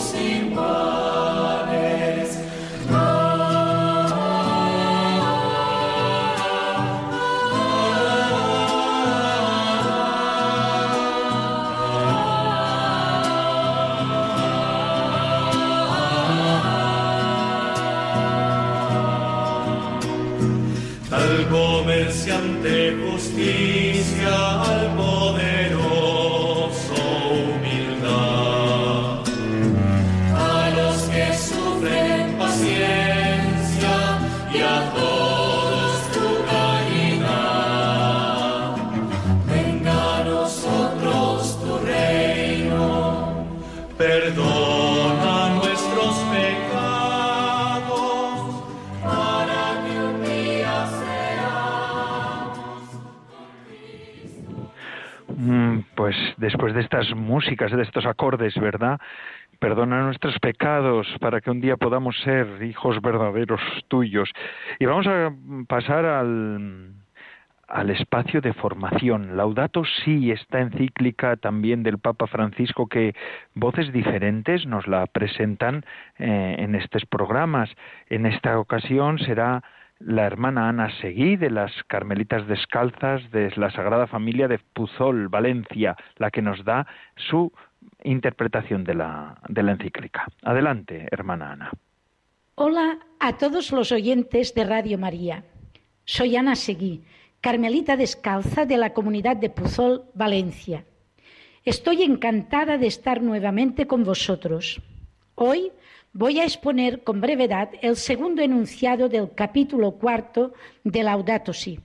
Después de músicas, de estos acordes, ¿verdad? Perdona nuestros pecados para que un día podamos ser hijos verdaderos tuyos. Y vamos a pasar al, al espacio de formación. Laudato Si, esta encíclica también del Papa Francisco que voces diferentes nos la presentan eh, en estos programas. En esta ocasión será la hermana Ana Seguí de las Carmelitas Descalzas de la Sagrada Familia de Puzol, Valencia, la que nos da su interpretación de la, encíclica. Adelante, hermana Ana. Hola a todos los oyentes de Radio María. Soy Ana Seguí, Carmelita Descalza de la comunidad de Puzol, Valencia. Estoy encantada de estar nuevamente con vosotros. Hoy voy a exponer con brevedad el segundo enunciado del capítulo cuarto de Laudato Si.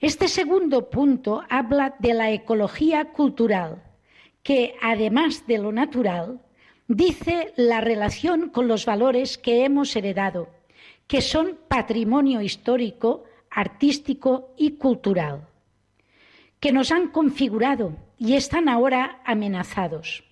Este segundo punto habla de la ecología cultural, que además de lo natural, dice la relación con los valores que hemos heredado, que son patrimonio histórico, artístico y cultural, que nos han configurado y están ahora amenazados.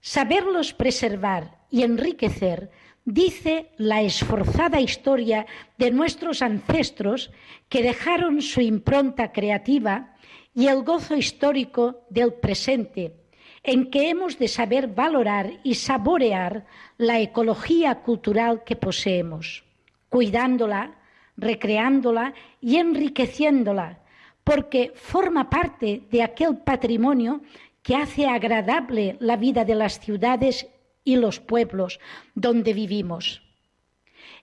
Saberlos preservar y enriquecer dice la esforzada historia de nuestros ancestros que dejaron su impronta creativa y el gozo histórico del presente, en que hemos de saber valorar y saborear la ecología cultural que poseemos, cuidándola, recreándola y enriqueciéndola, porque forma parte de aquel patrimonio que hace agradable la vida de las ciudades y los pueblos donde vivimos,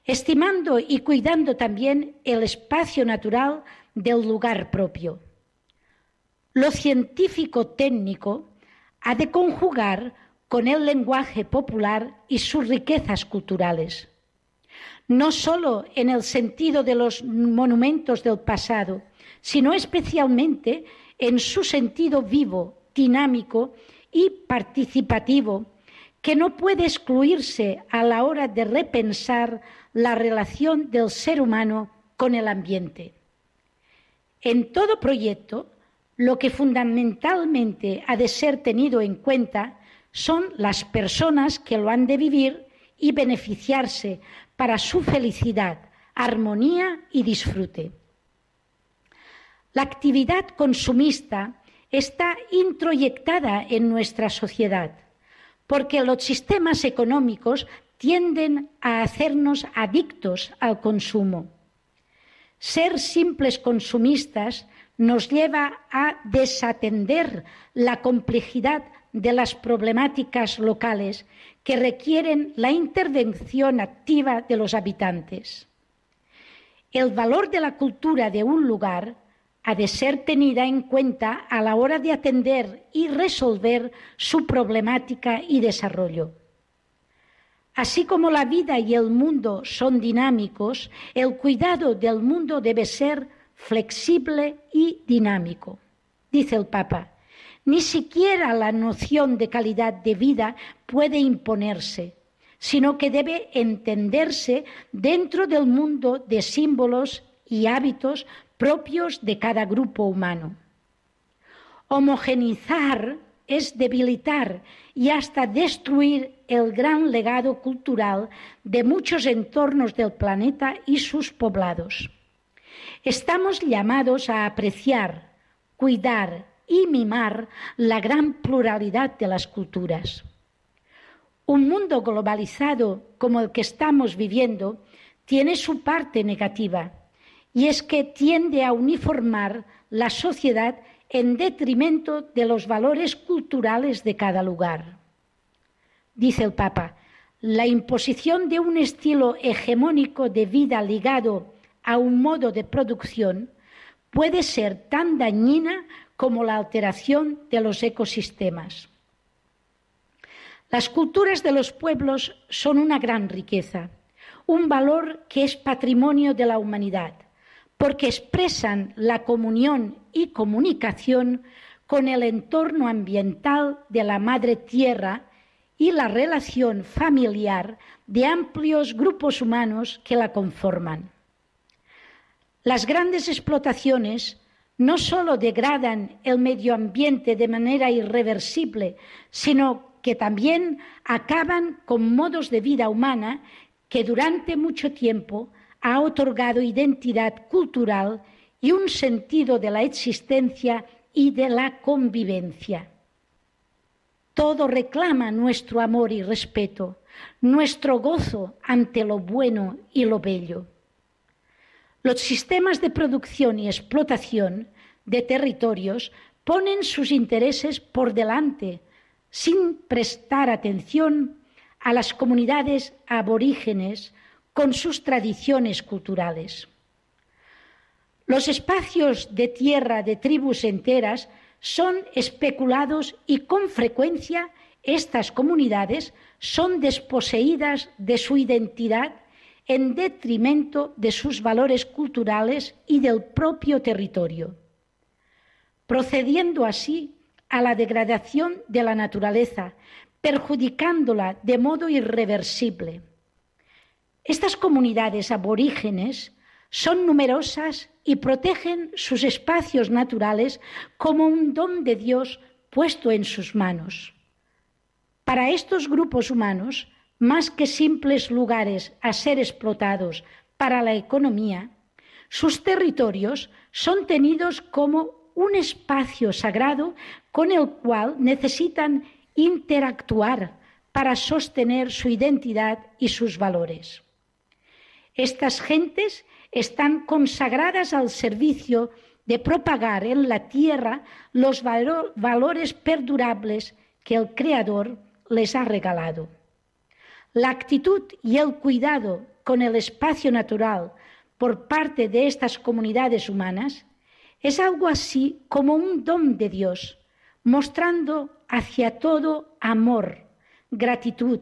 estimando y cuidando también el espacio natural del lugar propio. Lo científico técnico ha de conjugar con el lenguaje popular y sus riquezas culturales, no solo en el sentido de los monumentos del pasado, sino especialmente en su sentido vivo dinámico y participativo que no puede excluirse a la hora de repensar la relación del ser humano con el ambiente. En todo proyecto, lo que fundamentalmente ha de ser tenido en cuenta son las personas que lo han de vivir y beneficiarse para su felicidad, armonía y disfrute. La actividad consumista está introyectada en nuestra sociedad, porque los sistemas económicos tienden a hacernos adictos al consumo. Ser simples consumistas nos lleva a desatender la complejidad de las problemáticas locales que requieren la intervención activa de los habitantes. El valor de la cultura de un lugar ha de ser tenida en cuenta a la hora de atender y resolver su problemática y desarrollo. Así como la vida y el mundo son dinámicos, el cuidado del mundo debe ser flexible y dinámico. Dice el Papa, ni siquiera la noción de calidad de vida puede imponerse, sino que debe entenderse dentro del mundo de símbolos y hábitos propios de cada grupo humano. Homogenizar es debilitar y hasta destruir el gran legado cultural de muchos entornos del planeta y sus poblados. Estamos llamados a apreciar, cuidar y mimar la gran pluralidad de las culturas. Un mundo globalizado como el que estamos viviendo tiene su parte negativa y es que tiende a uniformar la sociedad en detrimento de los valores culturales de cada lugar. Dice el Papa, la imposición de un estilo hegemónico de vida ligado a un modo de producción puede ser tan dañina como la alteración de los ecosistemas. Las culturas de los pueblos son una gran riqueza, un valor que es patrimonio de la humanidad porque expresan la comunión y comunicación con el entorno ambiental de la madre tierra y la relación familiar de amplios grupos humanos que la conforman. Las grandes explotaciones no solo degradan el medio ambiente de manera irreversible, sino que también acaban con modos de vida humana que durante mucho tiempo ha otorgado identidad cultural y un sentido de la existencia y de la convivencia. Todo reclama nuestro amor y respeto, nuestro gozo ante lo bueno y lo bello. Los sistemas de producción y explotación de territorios ponen sus intereses por delante, sin prestar atención a las comunidades aborígenes con sus tradiciones culturales. Los espacios de tierra de tribus enteras son especulados y con frecuencia estas comunidades son desposeídas de su identidad en detrimento de sus valores culturales y del propio territorio, procediendo así a la degradación de la naturaleza, perjudicándola de modo irreversible. Estas comunidades aborígenes son numerosas y protegen sus espacios naturales como un don de Dios puesto en sus manos. Para estos grupos humanos, más que simples lugares a ser explotados para la economía, sus territorios son tenidos como un espacio sagrado con el cual necesitan interactuar para sostener su identidad y sus valores. Estas gentes están consagradas al servicio de propagar en la tierra los valores perdurables que el Creador les ha regalado. La actitud y el cuidado con el espacio natural por parte de estas comunidades humanas es algo así como un don de Dios, mostrando hacia todo amor, gratitud,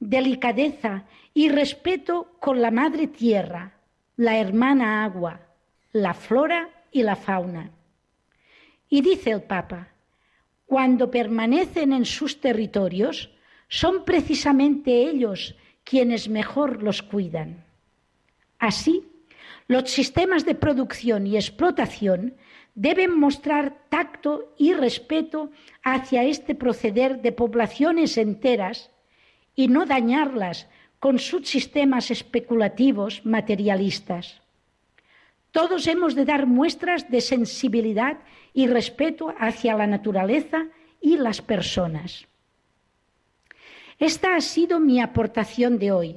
delicadeza y respeto con la madre tierra, la hermana agua, la flora y la fauna. Y dice el Papa, cuando permanecen en sus territorios, son precisamente ellos quienes mejor los cuidan. Así, los sistemas de producción y explotación deben mostrar tacto y respeto hacia este proceder de poblaciones enteras y no dañarlas con sus sistemas especulativos materialistas. Todos hemos de dar muestras de sensibilidad y respeto hacia la naturaleza y las personas. Esta ha sido mi aportación de hoy.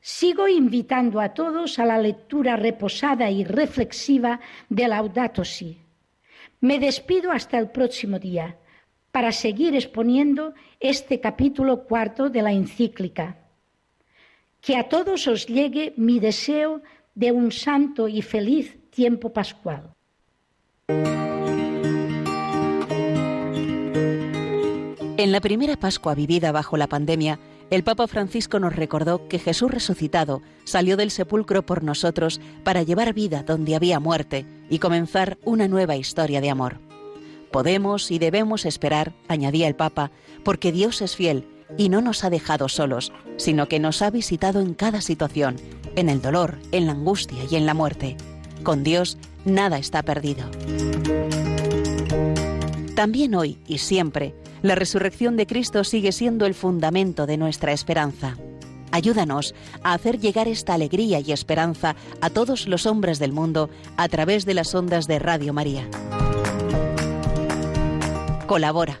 Sigo invitando a todos a la lectura reposada y reflexiva de Laudato Si. Me despido hasta el próximo día para seguir exponiendo este capítulo cuarto de la encíclica. Que a todos os llegue mi deseo de un santo y feliz tiempo pascual. En la primera Pascua vivida bajo la pandemia, el Papa Francisco nos recordó que Jesús resucitado salió del sepulcro por nosotros para llevar vida donde había muerte y comenzar una nueva historia de amor. Podemos y debemos esperar, añadía el Papa, porque Dios es fiel y no nos ha dejado solos, sino que nos ha visitado en cada situación, en el dolor, en la angustia y en la muerte. Con Dios nada está perdido. También hoy y siempre, la resurrección de Cristo sigue siendo el fundamento de nuestra esperanza. Ayúdanos a hacer llegar esta alegría y esperanza a todos los hombres del mundo a través de las ondas de Radio María. Colabora.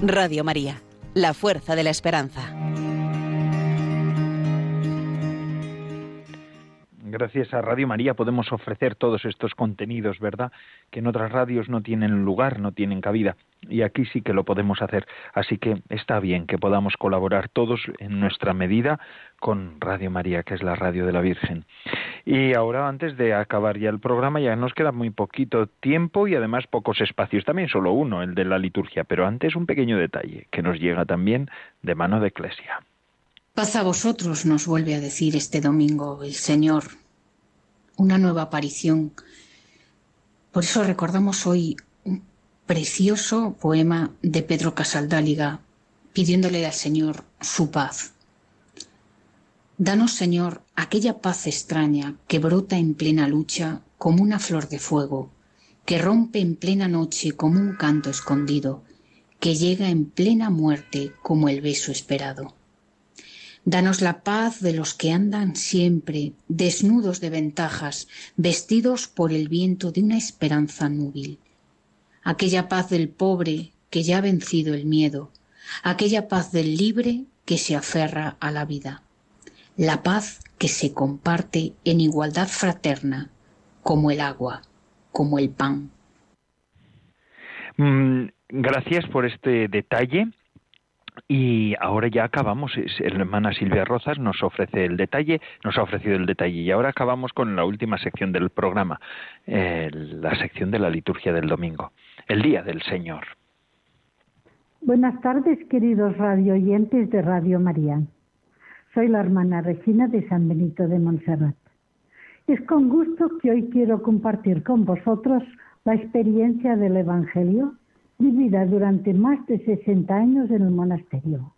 Radio María, la fuerza de la esperanza. Gracias a Radio María podemos ofrecer todos estos contenidos, ¿verdad? Que en otras radios no tienen lugar, no tienen cabida. Y aquí sí que lo podemos hacer. Así que está bien que podamos colaborar todos en nuestra medida con Radio María, que es la radio de la Virgen. Y ahora, antes de acabar ya el programa, ya nos queda muy poquito tiempo y además pocos espacios. También solo uno, el de la liturgia. Pero antes un pequeño detalle que nos llega también de mano de Eclesia. Paz a vosotros, nos vuelve a decir este domingo el Señor. Una nueva aparición. Por eso recordamos hoy un precioso poema de Pedro Casaldáliga pidiéndole al Señor su paz. Danos, Señor, aquella paz extraña que brota en plena lucha como una flor de fuego, que rompe en plena noche como un canto escondido, que llega en plena muerte como el beso esperado. Danos la paz de los que andan siempre desnudos de ventajas, vestidos por el viento de una esperanza núbil. Aquella paz del pobre que ya ha vencido el miedo, aquella paz del libre que se aferra a la vida. La paz que se comparte en igualdad fraterna, como el agua, como el pan. Mm, gracias por este detalle y ahora ya acabamos, la hermana Silvia Rozas nos ofrece el detalle, nos ha ofrecido el detalle y ahora acabamos con la última sección del programa, eh, la sección de la liturgia del domingo, el Día del Señor. Buenas tardes, queridos radio oyentes de Radio María. Soy la hermana Regina de San Benito de Montserrat. Es con gusto que hoy quiero compartir con vosotros la experiencia del Evangelio vivida durante más de 60 años en el monasterio.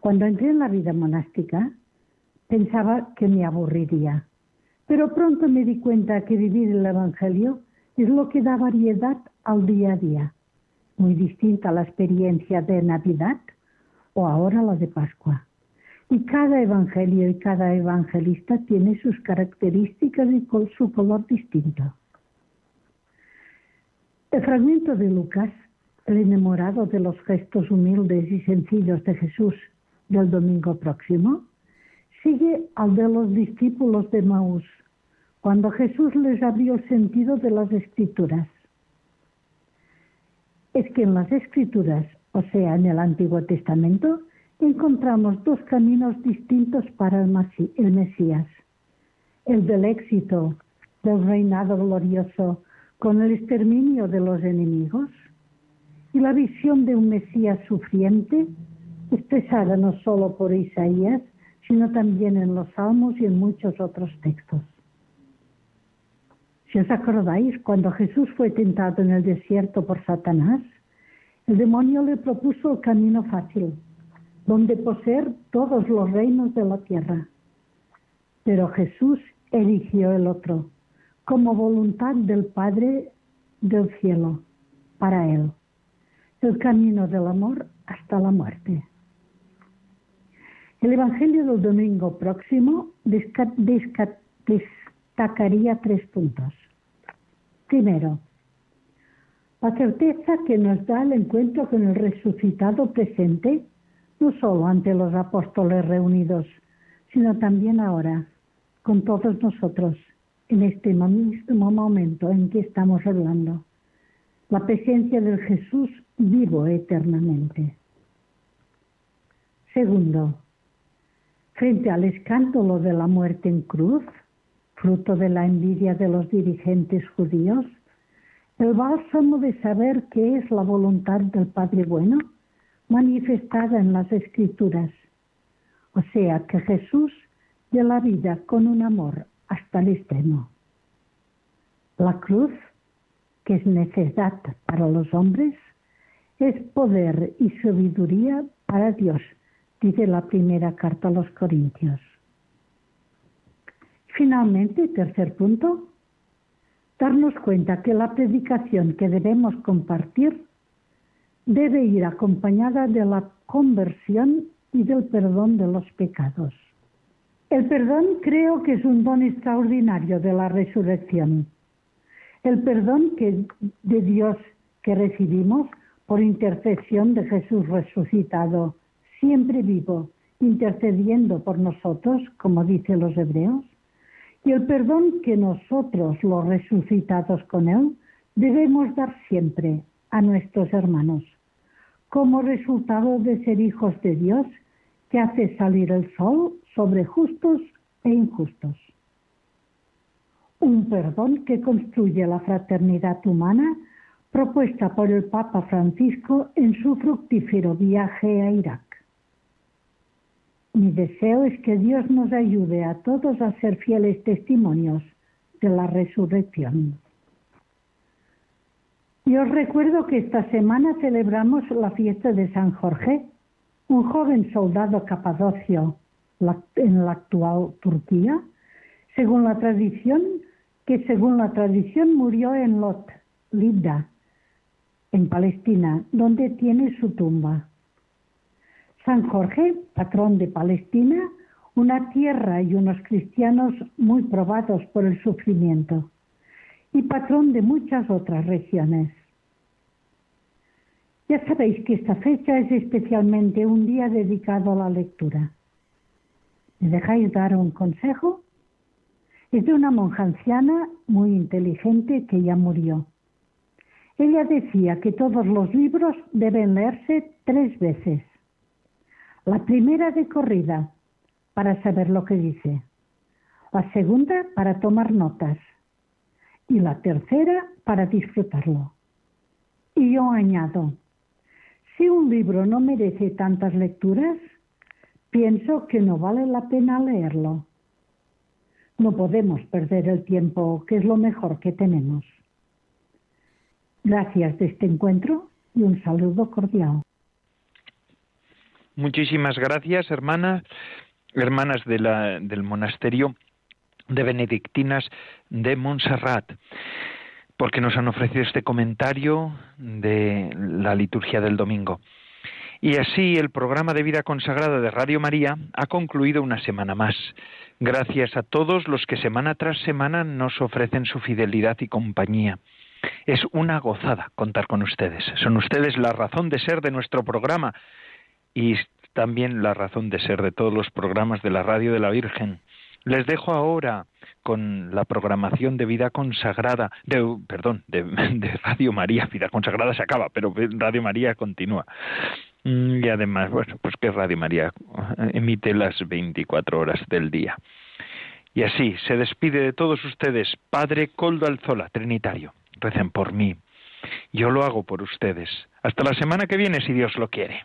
Cuando entré en la vida monástica, pensaba que me aburriría, pero pronto me di cuenta que vivir el Evangelio es lo que da variedad al día a día, muy distinta a la experiencia de Navidad o ahora la de Pascua. Y cada evangelio y cada evangelista tiene sus características y su color distinto. El fragmento de Lucas, el enamorado de los gestos humildes y sencillos de Jesús del domingo próximo, sigue al de los discípulos de Maús, cuando Jesús les abrió el sentido de las escrituras. Es que en las escrituras, o sea, en el Antiguo Testamento, encontramos dos caminos distintos para el Mesías. El del éxito, del reinado glorioso, con el exterminio de los enemigos y la visión de un Mesías sufriente expresada no solo por Isaías, sino también en los Salmos y en muchos otros textos. Si os acordáis, cuando Jesús fue tentado en el desierto por Satanás, el demonio le propuso el camino fácil, donde poseer todos los reinos de la tierra. Pero Jesús eligió el otro, como voluntad del Padre del cielo, para él, el camino del amor hasta la muerte. El Evangelio del domingo próximo destacaría tres puntos. Primero, la certeza que nos da el encuentro con el resucitado presente, no solo ante los apóstoles reunidos, sino también ahora, con todos nosotros, en este mismo momento en que estamos hablando. La presencia del Jesús vivo eternamente. Segundo, frente al escándalo de la muerte en cruz, fruto de la envidia de los dirigentes judíos, el bálsamo de saber qué es la voluntad del Padre Bueno manifestada en las Escrituras. O sea, que Jesús de la vida con un amor hasta el extremo. La cruz, que es necesidad para los hombres, es poder y sabiduría para Dios, dice la primera carta a los Corintios. Finalmente, tercer punto, darnos cuenta que la predicación que debemos compartir debe ir acompañada de la conversión y del perdón de los pecados. El perdón creo que es un don extraordinario de la resurrección. El perdón que, de Dios que recibimos por intercesión de Jesús resucitado, siempre vivo, intercediendo por nosotros, como dicen los hebreos, y el perdón que nosotros, los resucitados con Él, debemos dar siempre a nuestros hermanos, como resultado de ser hijos de Dios que hace salir el sol sobre justos e injustos. Un perdón que construye la fraternidad humana propuesta por el Papa Francisco en su fructífero viaje a Irak. Mi deseo es que Dios nos ayude a todos a ser fieles testimonios de la resurrección. Y os recuerdo que esta semana celebramos la fiesta de San Jorge, un joven soldado capadocio en la actual Turquía, según la tradición, que según la tradición murió en Lot, Lida, en Palestina, donde tiene su tumba. San Jorge, patrón de Palestina, una tierra y unos cristianos muy probados por el sufrimiento, y patrón de muchas otras regiones. Ya sabéis que esta fecha es especialmente un día dedicado a la lectura. ¿Me dejáis dar un consejo? Es de una monja anciana muy inteligente que ya murió. Ella decía que todos los libros deben leerse tres veces la primera de corrida, para saber lo que dice. La segunda, para tomar notas. Y la tercera, para disfrutarlo. Y yo añado, si un libro no merece tantas lecturas, pienso que no vale la pena leerlo. No podemos perder el tiempo, que es lo mejor que tenemos. Gracias de este encuentro y un saludo cordial. Muchísimas gracias, hermanas, hermanas del monasterio de Benedictinas de Montserrat, porque nos han ofrecido este comentario de la liturgia del domingo. Y así el programa de vida consagrada de Radio María ha concluido una semana más. Gracias a todos los que semana tras semana nos ofrecen su fidelidad y compañía. Es una gozada contar con ustedes. Son ustedes la razón de ser de nuestro programa y también la razón de ser de todos los programas de la Radio de la Virgen. Les dejo ahora con la programación de vida consagrada, de, perdón, de, Radio María. Vida consagrada se acaba, pero Radio María continúa. Mm, y además, bueno, pues que Radio María emite las 24 horas del día. Y así se despide de todos ustedes, Padre Coldo Alzola, Trinitario. Recen por mí. Yo lo hago por ustedes. Hasta la semana que viene, si Dios lo quiere.